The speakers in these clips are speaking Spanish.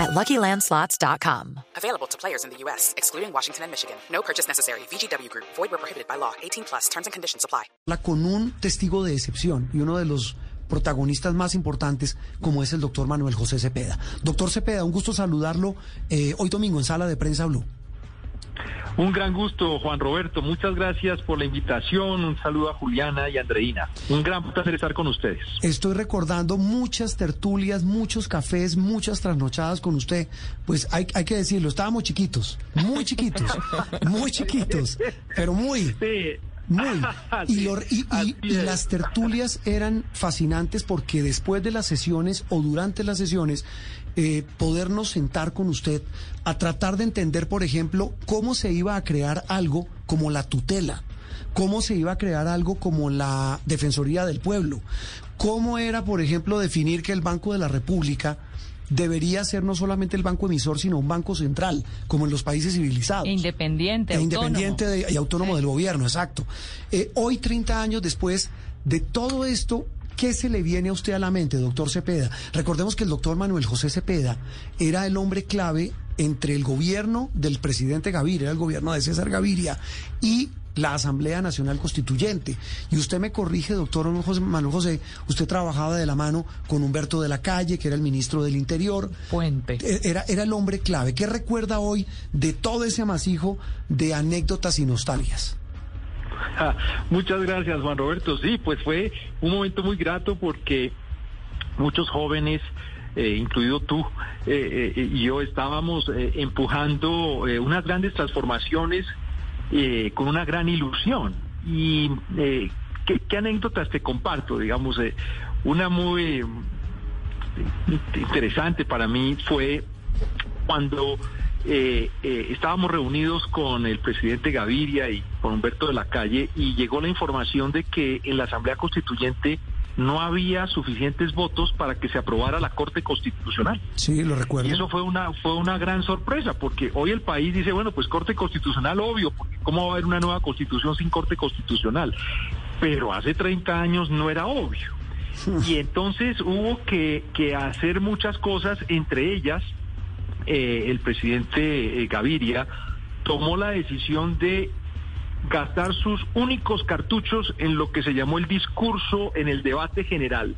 at LuckyLandSlots.com. Available to players in the U.S., excluding Washington and Michigan. No purchase necessary. VGW Group. Void where prohibited by law. 18 plus. Terms and conditions apply. Con un testigo de excepción y uno de los protagonistas más importantes como es el doctor Manuel José Cepeda. Doctor Cepeda, un gusto saludarlo eh, hoy domingo en Sala de Prensa Blue. Un gran gusto, Juan Roberto. Muchas gracias por la invitación. Un saludo a Juliana y Andreina. Un gran placer estar con ustedes. Estoy recordando muchas tertulias, muchos cafés, muchas trasnochadas con usted. Pues hay, hay que decirlo, estábamos chiquitos, muy chiquitos, muy chiquitos, pero muy... Muy. Y, y, las tertulias eran fascinantes porque después de las sesiones o durante las sesiones, eh, podernos sentar con usted a tratar de entender, por ejemplo, cómo se iba a crear algo como la tutela, cómo se iba a crear algo como la Defensoría del Pueblo, cómo era, por ejemplo, definir que el Banco de la República debería ser no solamente el banco emisor, sino un banco central, como en los países civilizados. Independiente, e Independiente y autónomo del gobierno, exacto. Eh, hoy, 30 años después de todo esto, ¿Qué se le viene a usted a la mente, doctor Cepeda? Recordemos que el doctor Manuel José Cepeda era el hombre clave entre el gobierno del presidente Gaviria, el gobierno de César Gaviria, y la Asamblea Nacional Constituyente. Y usted me corrige, doctor Manuel José, usted trabajaba de la mano con Humberto de la Calle, que era el ministro del Interior. Puente. E, era, era el hombre clave. ¿Qué recuerda hoy de todo ese amasijo de anécdotas y nostalgias? muchas gracias, Juan Roberto. Sí, pues fue un momento muy grato porque muchos jóvenes eh, incluido tú eh, eh, y yo estábamos empujando unas grandes transformaciones eh, con una gran ilusión. Y eh, ¿qué, anécdotas te comparto? Digamos, eh, una muy interesante para mí fue cuando estábamos reunidos con el presidente Gaviria y con Humberto de la Calle y llegó la información de que en la Asamblea Constituyente no había suficientes votos para que se aprobara la Corte Constitucional. Sí, lo recuerdo. Y eso fue una fue una gran sorpresa porque hoy el país dice, bueno, pues Corte Constitucional obvio, porque cómo va a haber una nueva Constitución sin Corte Constitucional. Pero hace 30 años no era obvio. Y entonces hubo que, que hacer muchas cosas, entre ellas eh, el presidente eh, Gaviria tomó la decisión de gastar sus únicos cartuchos en lo que se llamó el discurso en el debate general,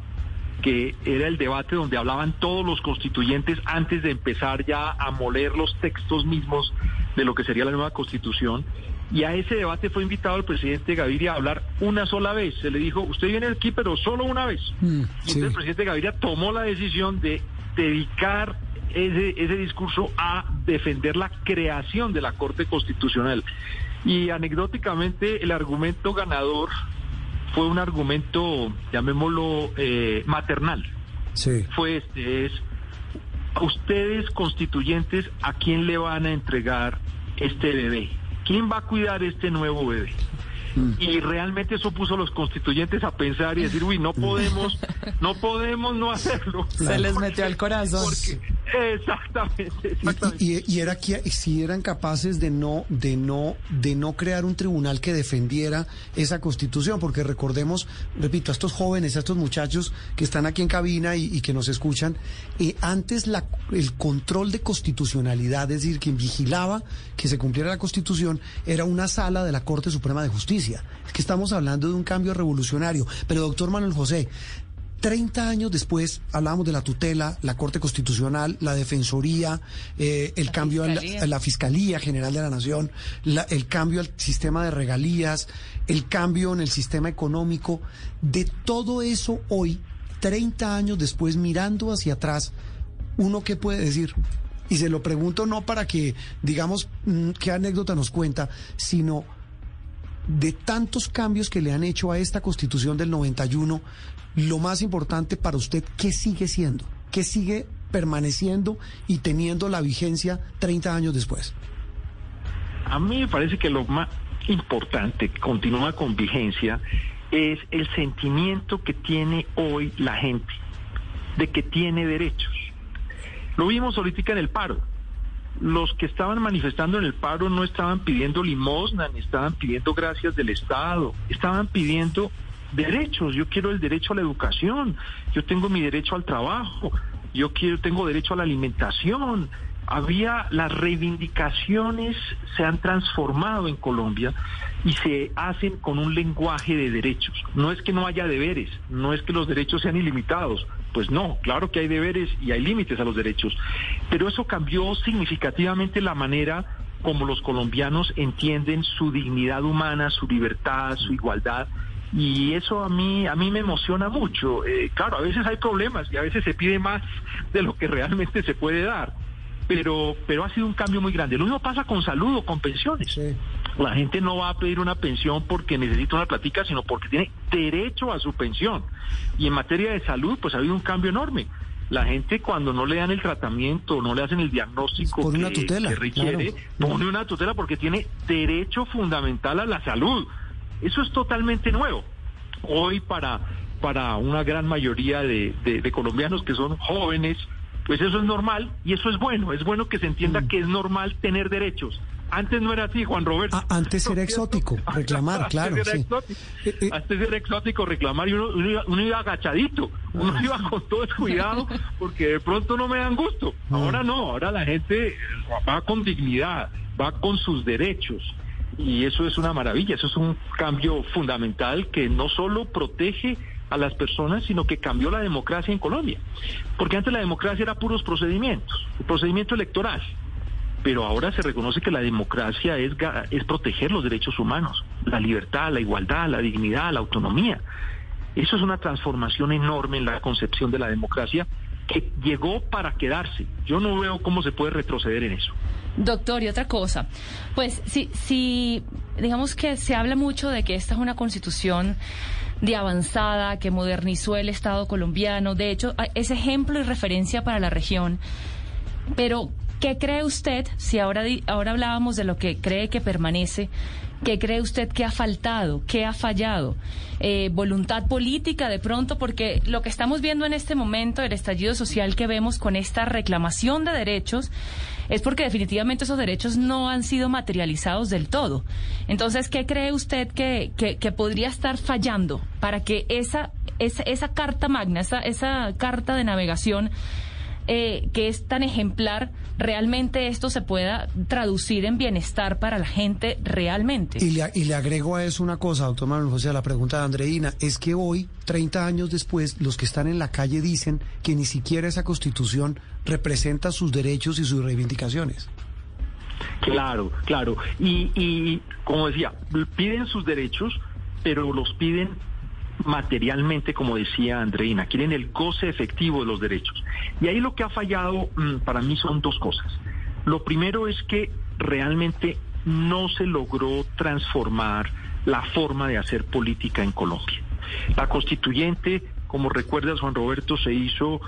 que era el debate donde hablaban todos los constituyentes antes de empezar ya a moler los textos mismos de lo que sería la nueva constitución. Y a ese debate fue invitado el presidente Gaviria a hablar una sola vez. Se le dijo, usted viene aquí, pero solo una vez. Mm, y entonces el presidente Gaviria tomó la decisión de dedicar ese, ese discurso a defender la creación de la Corte Constitucional. Y anecdóticamente el argumento ganador fue un argumento, llamémoslo, eh, maternal. Sí. Fue este, es, a ustedes constituyentes, ¿a quién le van a entregar este bebé? ¿Quién va a cuidar este nuevo bebé? Mm. Y realmente eso puso a los constituyentes a pensar y decir, uy, no podemos, no podemos no hacerlo. Se les metió al corazón. Exactamente, Y, era que si eran capaces de no, de no, de no crear un tribunal que defendiera esa constitución, porque recordemos, repito, a estos jóvenes, a estos muchachos que están aquí en cabina y, que nos escuchan, eh, antes la, el control de constitucionalidad, es decir, quien vigilaba que se cumpliera la constitución, era una sala de la Corte Suprema de Justicia. Es que estamos hablando de un cambio revolucionario. Pero doctor Manuel José, 30 años después hablamos de la tutela, la Corte Constitucional, la Defensoría, eh, el cambio a la, Fiscalía General de la Nación, el cambio al sistema de regalías, el cambio en el sistema económico. De todo eso hoy, 30 años después, mirando hacia atrás, ¿uno qué puede decir? Y se lo pregunto no para que digamos mm, qué anécdota nos cuenta, sino de tantos cambios que le han hecho a esta constitución del 91, lo más importante para usted, ¿qué sigue siendo? ¿Qué sigue permaneciendo y teniendo la vigencia 30 años después? A mí me parece que lo más, importante, continúa con vigencia, es el sentimiento que tiene hoy la gente de que tiene derechos. Lo vimos ahorita en el paro. Los que estaban manifestando en el paro no estaban pidiendo limosna, ni estaban pidiendo gracias del Estado, estaban pidiendo derechos. Yo quiero el derecho a la educación, yo tengo mi derecho al trabajo, yo quiero tengo derecho a la alimentación. Había las reivindicaciones se han transformado en Colombia y se hacen con un lenguaje de derechos. No es que no haya deberes, no es que los derechos sean ilimitados, pues no, claro que hay deberes y hay límites a los derechos, pero eso cambió significativamente la manera como los colombianos entienden su dignidad humana, su libertad, su igualdad y eso a mí a mí me emociona mucho. Eh, claro, a veces hay problemas y a veces se pide más de lo que realmente se puede dar, pero pero ha sido un cambio muy grande. Lo mismo pasa con salud o con pensiones. La gente no va a pedir una pensión porque necesita una platica, sino porque tiene derecho a su pensión. Y en materia de salud, pues ha habido un cambio enorme. La gente cuando no le dan el tratamiento, no le hacen el diagnóstico Pone una que, tutela, que requiere, claro. pone una tutela porque tiene derecho fundamental a la salud. Eso es totalmente nuevo. Hoy para, para una gran mayoría de, de- de colombianos que son jóvenes, pues eso es normal y eso es bueno. Es bueno que se entienda que es normal tener derechos. Antes no era así, Juan Roberto. Ah, antes era exótico reclamar, claro, Antes era, sí. exótico. Eh, eh. Antes era exótico reclamar y uno, uno iba, uno iba agachadito, uno Ah. iba con todo el cuidado porque de pronto no me dan gusto. Ah. Ahora no, ahora la gente va con dignidad, va con sus derechos. Y eso es una maravilla, eso es un cambio fundamental que no solo protege a las personas, sino que cambió la democracia en Colombia. Porque antes la democracia era puros procedimientos, el procedimiento electoral. Pero ahora se reconoce que la democracia es, es proteger los derechos humanos, la libertad, la igualdad, la dignidad, la autonomía. Eso es una transformación enorme en la concepción de la democracia que llegó para quedarse. Yo no veo cómo se puede retroceder en eso. Doctor, y otra cosa, pues si, si digamos que se habla mucho de que esta es una constitución de avanzada, que modernizó el Estado colombiano, de hecho es ejemplo y referencia para la región, pero ¿qué cree usted, si ahora, ahora hablábamos de lo que cree que permanece, ¿qué cree usted que ha faltado, qué ha fallado? Eh, ¿Voluntad política de pronto? Porque lo que estamos viendo en este momento, el estallido social que vemos con esta reclamación de derechos, es porque definitivamente esos derechos no han sido materializados del todo. Entonces, ¿qué cree usted que, que, que podría estar fallando para que esa, esa, esa carta magna, esa, esa carta de navegación eh, que es tan ejemplar, realmente esto se pueda traducir en bienestar para la gente realmente? Y le, y le agrego a eso una cosa, doctor Manuel José, a la pregunta de Andreina, es que hoy, 30 años después, los que están en la calle dicen que ni siquiera esa constitución representa sus derechos y sus reivindicaciones. Claro, claro. Y, y como decía, piden sus derechos, pero los piden materialmente, como decía Andreina, quieren el goce efectivo de los derechos. Y ahí lo que ha fallado mm, para mí son dos cosas. Lo primero es que realmente no se logró transformar la forma de hacer política en Colombia. La constituyente, como recuerdas Juan Roberto, se hizo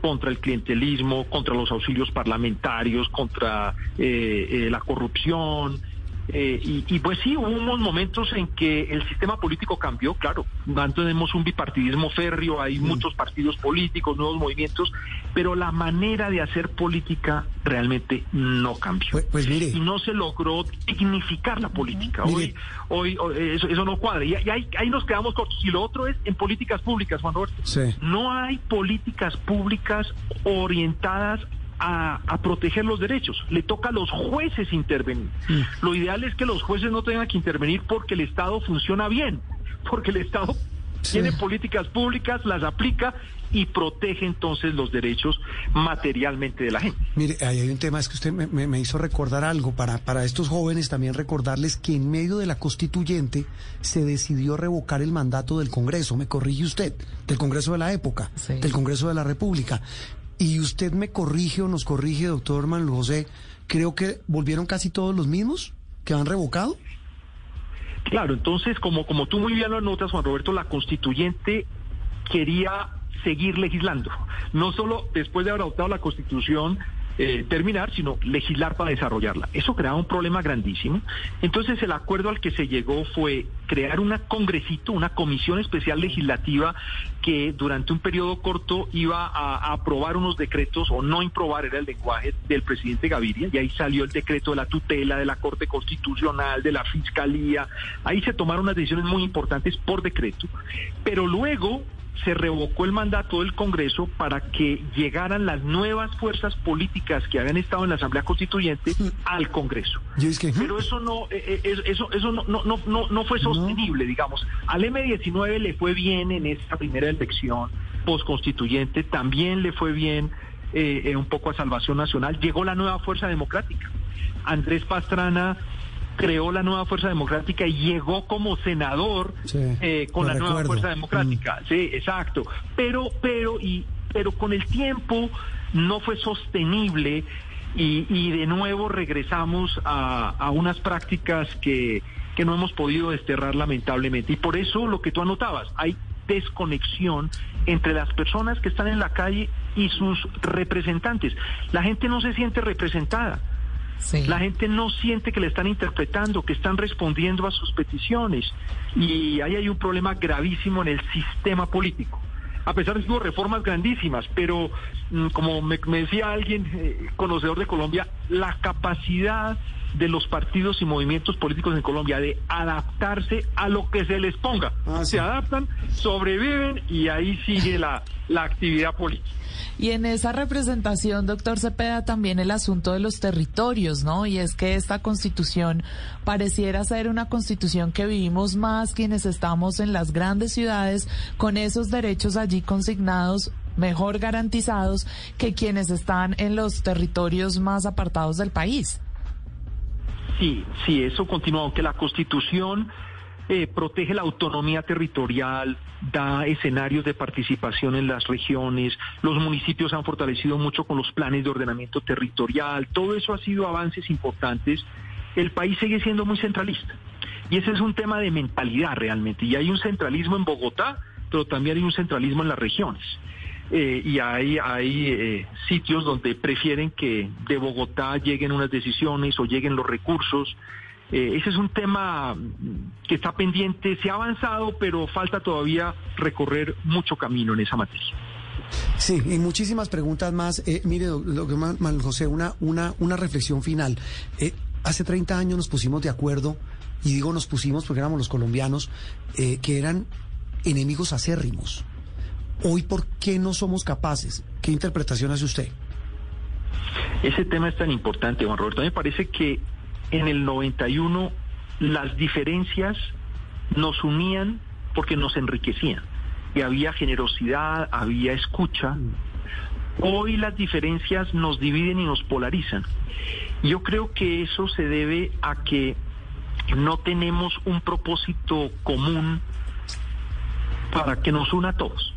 contra el clientelismo, contra los auxilios parlamentarios, contra eh, eh, la corrupción. Eh, y, y pues sí, hubo unos momentos en que el sistema político cambió, claro, no tenemos un bipartidismo férreo, hay muchos partidos políticos, nuevos movimientos, pero la manera de hacer política realmente no cambió. Pues, pues mire, Y no se logró dignificar la política. Hoy, hoy, hoy, eso, eso no cuadra. Y, y ahí, ahí nos quedamos cortos. Y lo otro es en políticas públicas, Juan Roberto. Sí. No hay políticas públicas orientadas a, a proteger los derechos. Le toca a los jueces intervenir. Mm. Lo ideal es que los jueces no tengan que intervenir porque el Estado funciona bien, porque el Estado Sí. tiene políticas públicas, las aplica y protege entonces los derechos materialmente de la gente. Mire, ahí hay un tema, es que usted me, me- me hizo recordar algo, para, para estos jóvenes también recordarles que en medio de la constituyente se decidió revocar el mandato del Congreso, me corrige usted, del Congreso de la época, Sí. del Congreso de la República. Y usted me corrige o nos corrige, doctor Manuel José, creo que volvieron casi todos los mismos que han revocado. Claro, entonces, como, como tú muy bien lo anotas, Juan Roberto, la constituyente quería seguir legislando. No solo después de haber adoptado la constitución, eh, terminar, sino legislar para desarrollarla. Eso creaba un problema grandísimo. Entonces el acuerdo al que se llegó fue crear una congresito, una comisión especial legislativa que durante un periodo corto iba a, aprobar unos decretos o no improbar, era el lenguaje del presidente Gaviria, y ahí salió el decreto de la tutela, de la Corte Constitucional, de la Fiscalía, ahí se tomaron unas decisiones muy importantes por decreto, pero luego se revocó el mandato del Congreso para que llegaran las nuevas fuerzas políticas que habían estado en la Asamblea Constituyente al Congreso. Pero eso no eh, eh, eso eso no no no no fue sostenible, digamos. Al M19 le fue bien en esta primera elección postconstituyente, también le fue bien eh, un poco a Salvación Nacional. Llegó la nueva fuerza democrática. Andrés Pastrana creó la nueva Fuerza Democrática y llegó como senador eh, con la nueva Fuerza Democrática. Mm. Sí, exacto. Pero, pero, y, pero con el tiempo no fue sostenible y, y de nuevo regresamos a, a unas prácticas que, que no hemos podido desterrar lamentablemente. Y por eso lo que tú anotabas, hay desconexión entre las personas que están en la calle y sus representantes. La gente no se siente representada. La gente no siente que le están interpretando, que están respondiendo a sus peticiones. Y ahí hay un problema gravísimo en el sistema político. A pesar de que hubo reformas grandísimas, pero mm, como me, decía alguien eh, conocedor de Colombia, la capacidad de los partidos y movimientos políticos en Colombia de adaptarse a lo que se les ponga. Ah, se adaptan, sobreviven y ahí sigue la, la actividad política. Y en esa representación, doctor Cepeda, también el asunto de los territorios, ¿no? Y es que esta constitución pareciera ser una constitución que vivimos más quienes estamos en las grandes ciudades con esos derechos allí consignados mejor garantizados que quienes están en los territorios más apartados del país. Sí, sí, eso continúa, aunque la constitución eh, protege la autonomía territorial, da escenarios de participación en las regiones, los municipios han fortalecido mucho con los planes de ordenamiento territorial, todo eso ha sido avances importantes. El país sigue siendo muy centralista y ese es un tema de mentalidad realmente. Y hay un centralismo en Bogotá, pero también hay un centralismo en las regiones. Eh, y hay, hay eh, sitios donde prefieren que de Bogotá lleguen unas decisiones o lleguen los recursos eh, ese es un tema que está pendiente, se ha avanzado, pero falta todavía recorrer mucho camino en esa materia. Sí, y muchísimas preguntas más. Eh, mire, lo que Manuel José, una, una, una reflexión final. Eh, hace 30 años nos pusimos de acuerdo, y digo nos pusimos porque éramos los colombianos, que eran enemigos acérrimos. Hoy, ¿por qué no somos capaces? ¿Qué interpretación hace usted? Ese tema es tan importante, Juan Roberto. Me parece que en el 91 las diferencias nos unían porque nos enriquecían y había generosidad, había escucha. Hoy las diferencias nos dividen y nos polarizan. Yo creo que eso se debe a que no tenemos un propósito común para que nos una a todos.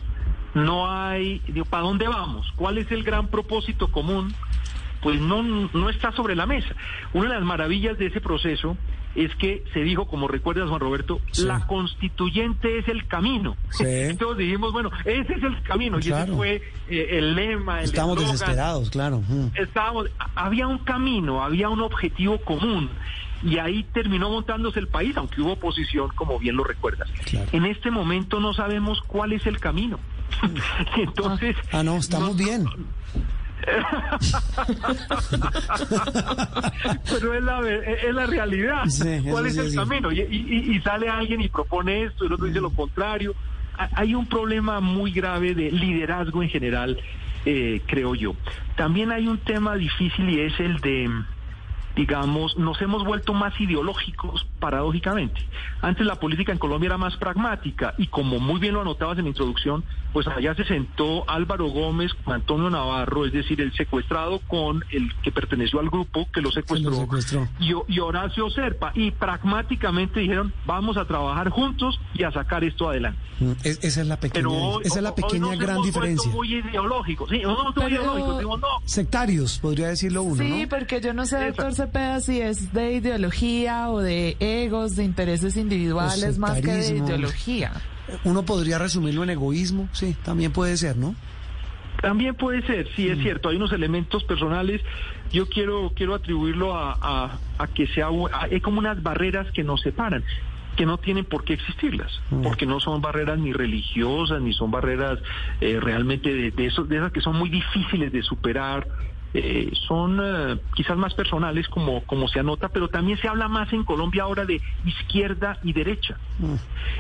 No hay, ¿para dónde vamos? ¿Cuál es el gran propósito común? pues no, no está sobre la mesa. Una de las maravillas de ese proceso es que se dijo, como recuerdas Juan Roberto, la constituyente es el camino. Sí. Entonces dijimos, bueno, ese es el camino y ese fue eh, el lema. Estamos desesperados, claro. Mm. Estábamos, había un camino, había un objetivo común y ahí terminó montándose el país, aunque hubo oposición, como bien lo recuerdas. En este momento no sabemos cuál es el camino. Entonces, ah, no, estamos bien. Pero es la, es la realidad. ¿Cuál es el camino? Y, sale alguien y propone esto, y el otro dice lo contrario. Hay un problema muy grave de liderazgo en general, eh, creo yo. También hay un tema difícil y es el de digamos, nos hemos vuelto más ideológicos, paradójicamente. Antes la política en Colombia era más pragmática y como muy bien lo anotabas en la introducción, pues allá se sentó Álvaro Gómez con Antonio Navarro, es decir, el secuestrado con el que perteneció al grupo que lo secuestró, Y, Horacio Serpa, y pragmáticamente dijeron, vamos a trabajar juntos y a sacar esto adelante. Mm, esa es la pequeña, esa es la pequeña gran diferencia. Muy ideológico, sí, no, muy ideológico, no. Sectarios, podría decirlo uno, Sí, porque yo no sé, doctor Cepeda, si es de ideología o de egos, de intereses individuales más que de ideología uno podría resumirlo en egoísmo, sí, también puede ser, ¿no? También puede ser, sí es cierto, hay unos elementos personales. Yo quiero quiero atribuirlo a, a, que sea hay como unas barreras que nos separan que no tienen por qué existirlas, porque no son barreras ni religiosas, ni son barreras eh, realmente de, de, eso, de esas que son muy difíciles de superar, eh, son eh, quizás más personales como, como se anota, pero también se habla más en Colombia ahora de izquierda y derecha. Mm.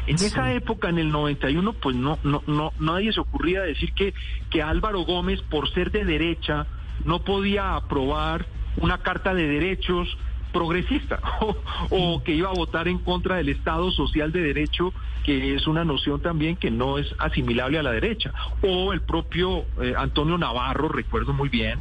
En esa época, en el 91, pues no, no, no, nadie se ocurría decir que, que Álvaro Gómez, por ser de derecha, no podía aprobar una carta de derechos progresista o, mm. que iba a votar en contra del Estado social de derecho que es una noción también que no es asimilable a la derecha o el propio eh, Antonio Navarro recuerdo muy bien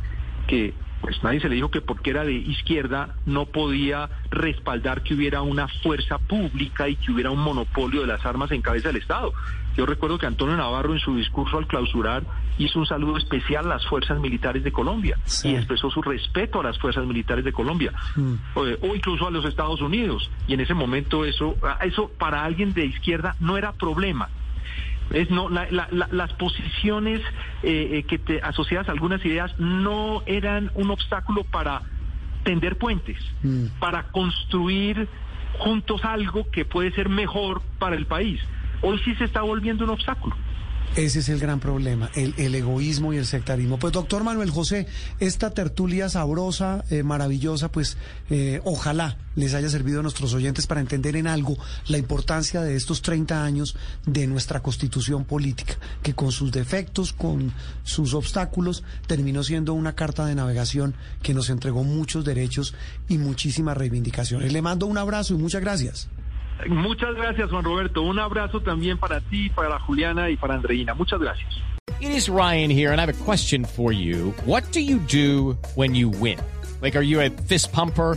que pues nadie se le dijo que porque era de izquierda no podía respaldar que hubiera una fuerza pública y que hubiera un monopolio de las armas en cabeza del Estado. Yo recuerdo que Antonio Navarro en su discurso al clausurar hizo un saludo especial a las fuerzas militares de Colombia y expresó su respeto a las fuerzas militares de Colombia mm. o, incluso a los Estados Unidos. Y en ese momento eso, eso para alguien de izquierda no era problema es no las posiciones eh, eh, que te asociadas a algunas ideas no eran un obstáculo para tender puentes, mm. para construir juntos algo que puede ser mejor para el país. Hoy sí se está volviendo un obstáculo. Ese es el gran problema, el, egoísmo y el sectarismo. Pues doctor Manuel José, esta tertulia sabrosa, eh, maravillosa, pues eh, ojalá les haya servido a nuestros oyentes para entender en algo la importancia de estos 30 años de nuestra constitución política, que con sus defectos, con sus obstáculos, terminó siendo una carta de navegación que nos entregó muchos derechos y muchísimas reivindicaciones. Le mando un abrazo y muchas gracias. Muchas gracias, Juan Roberto. Un abrazo también para ti, para Juliana y para Andreina. Muchas gracias. It is Ryan here, and I have a question for you. What do you do when you win? Like, are you a fist pumper?